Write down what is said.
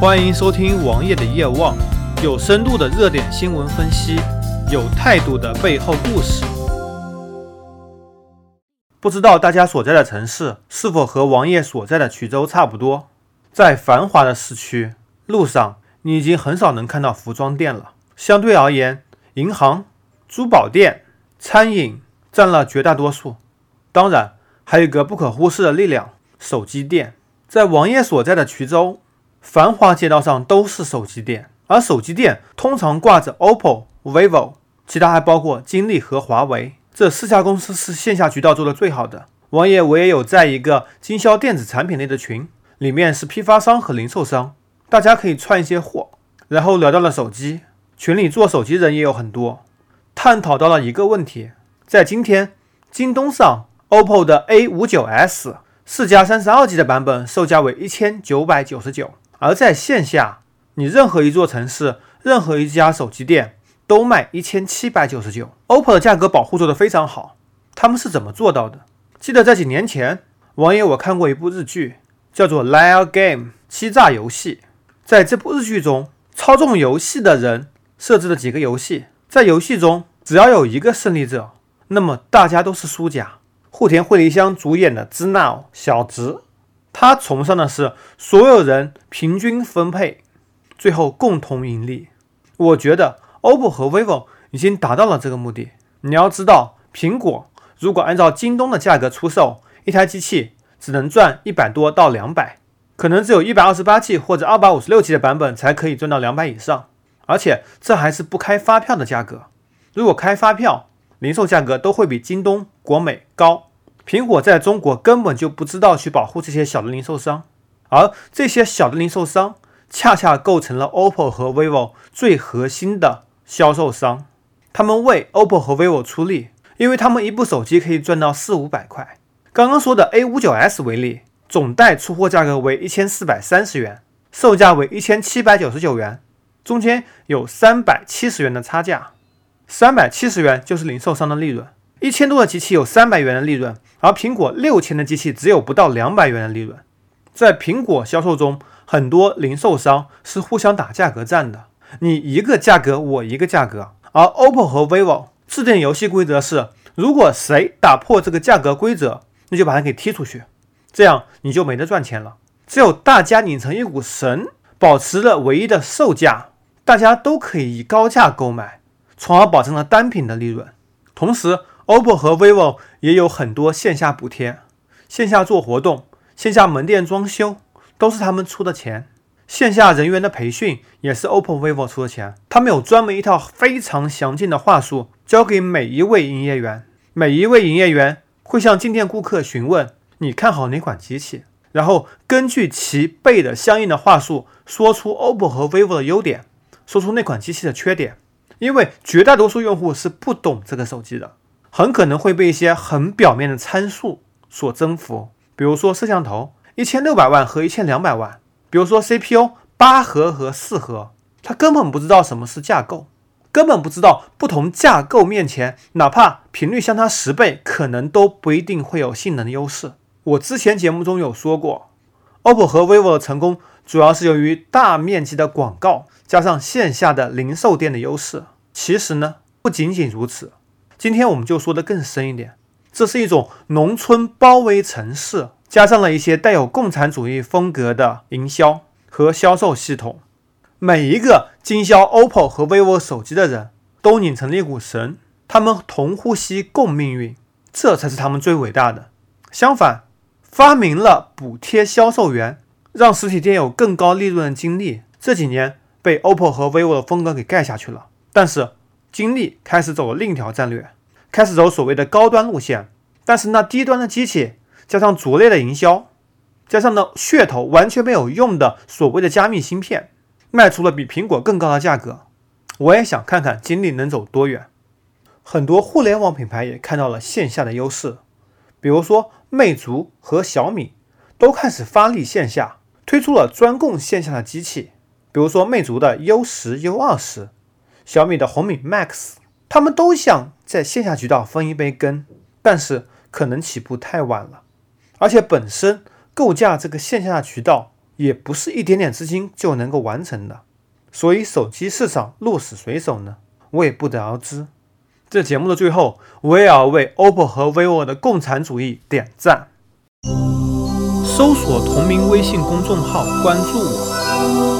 欢迎收听王爷的夜望，有深度的热点新闻分析，有态度的背后故事。不知道大家所在的城市是否和王爷所在的衢州差不多？在繁华的市区路上，你已经很少能看到服装店了。相对而言，银行、珠宝店、餐饮占了绝大多数。当然，还有一个不可忽视的力量——手机店。在王爷所在的衢州。繁华街道上都是手机店，而手机店通常挂着 OPPO、vivo，其他还包括金立和华为。这四家公司是线下渠道做的最好的。王爷我也有在一个经销电子产品类的群，里面是批发商和零售商，大家可以串一些货。然后聊到了手机，群里做手机人也有很多，探讨到了一个问题：在今天，京东上 OPPO 的 A 五九 S 四加三十二 G 的版本售价为一千九百九十九。而在线下，你任何一座城市、任何一家手机店都卖一千七百九十九。OPPO 的价格保护做得非常好，他们是怎么做到的？记得在几年前，网友我看过一部日剧，叫做《Liar Game》欺诈游戏。在这部日剧中，操纵游戏的人设置了几个游戏，在游戏中只要有一个胜利者，那么大家都是输家。户田惠梨香主演的《知闹小直》。他崇尚的是所有人平均分配，最后共同盈利。我觉得 OPPO 和 vivo 已经达到了这个目的。你要知道，苹果如果按照京东的价格出售一台机器，只能赚一百多到两百，可能只有一百二十八 G 或者二百五十六 G 的版本才可以赚到两百以上，而且这还是不开发票的价格。如果开发票，零售价格都会比京东、国美高。苹果在中国根本就不知道去保护这些小的零售商，而这些小的零售商恰恰构成了 OPPO 和 vivo 最核心的销售商。他们为 OPPO 和 vivo 出力，因为他们一部手机可以赚到四五百块。刚刚说的 A59s 为例，总代出货价格为一千四百三十元，售价为一千七百九十九元，中间有三百七十元的差价，三百七十元就是零售商的利润。一千多的机器有三百元的利润，而苹果六千的机器只有不到两百元的利润。在苹果销售中，很多零售商是互相打价格战的，你一个价格，我一个价格。而 OPPO 和 vivo 制定游戏规则是，如果谁打破这个价格规则，那就把他给踢出去，这样你就没得赚钱了。只有大家拧成一股绳，保持了唯一的售价，大家都可以以高价购买，从而保证了单品的利润，同时。OPPO 和 vivo 也有很多线下补贴，线下做活动、线下门店装修都是他们出的钱，线下人员的培训也是 OPPO、vivo 出的钱。他们有专门一套非常详尽的话术，交给每一位营业员，每一位营业员会向进店顾客询问你看好哪款机器，然后根据其背的相应的话术，说出 OPPO 和 vivo 的优点，说出那款机器的缺点，因为绝大多数用户是不懂这个手机的。很可能会被一些很表面的参数所征服，比如说摄像头一千六百万和一千两百万，比如说 CPU 八核和四核，他根本不知道什么是架构，根本不知道不同架构面前，哪怕频率相差十倍，可能都不一定会有性能的优势。我之前节目中有说过，OPPO 和 vivo 的成功主要是由于大面积的广告加上线下的零售店的优势。其实呢，不仅仅如此。今天我们就说的更深一点，这是一种农村包围城市，加上了一些带有共产主义风格的营销和销售系统。每一个经销 OPPO 和 vivo 手机的人都拧成了一股绳，他们同呼吸共命运，这才是他们最伟大的。相反，发明了补贴销售员，让实体店有更高利润的经历，这几年被 OPPO 和 vivo 的风格给盖下去了。但是。金立开始走了另一条战略，开始走所谓的高端路线，但是那低端的机器加上拙劣的营销，加上呢噱头完全没有用的所谓的加密芯片，卖出了比苹果更高的价格。我也想看看金立能走多远。很多互联网品牌也看到了线下的优势，比如说魅族和小米都开始发力线下，推出了专供线下的机器，比如说魅族的 U 十、U 二十。小米的红米 Max，他们都想在线下渠道分一杯羹，但是可能起步太晚了，而且本身构架这个线下渠道也不是一点点资金就能够完成的。所以手机市场鹿死谁手呢？我也不得而知。这节目的最后，我也要为 OPPO 和 vivo 的共产主义点赞。搜索同名微信公众号，关注我。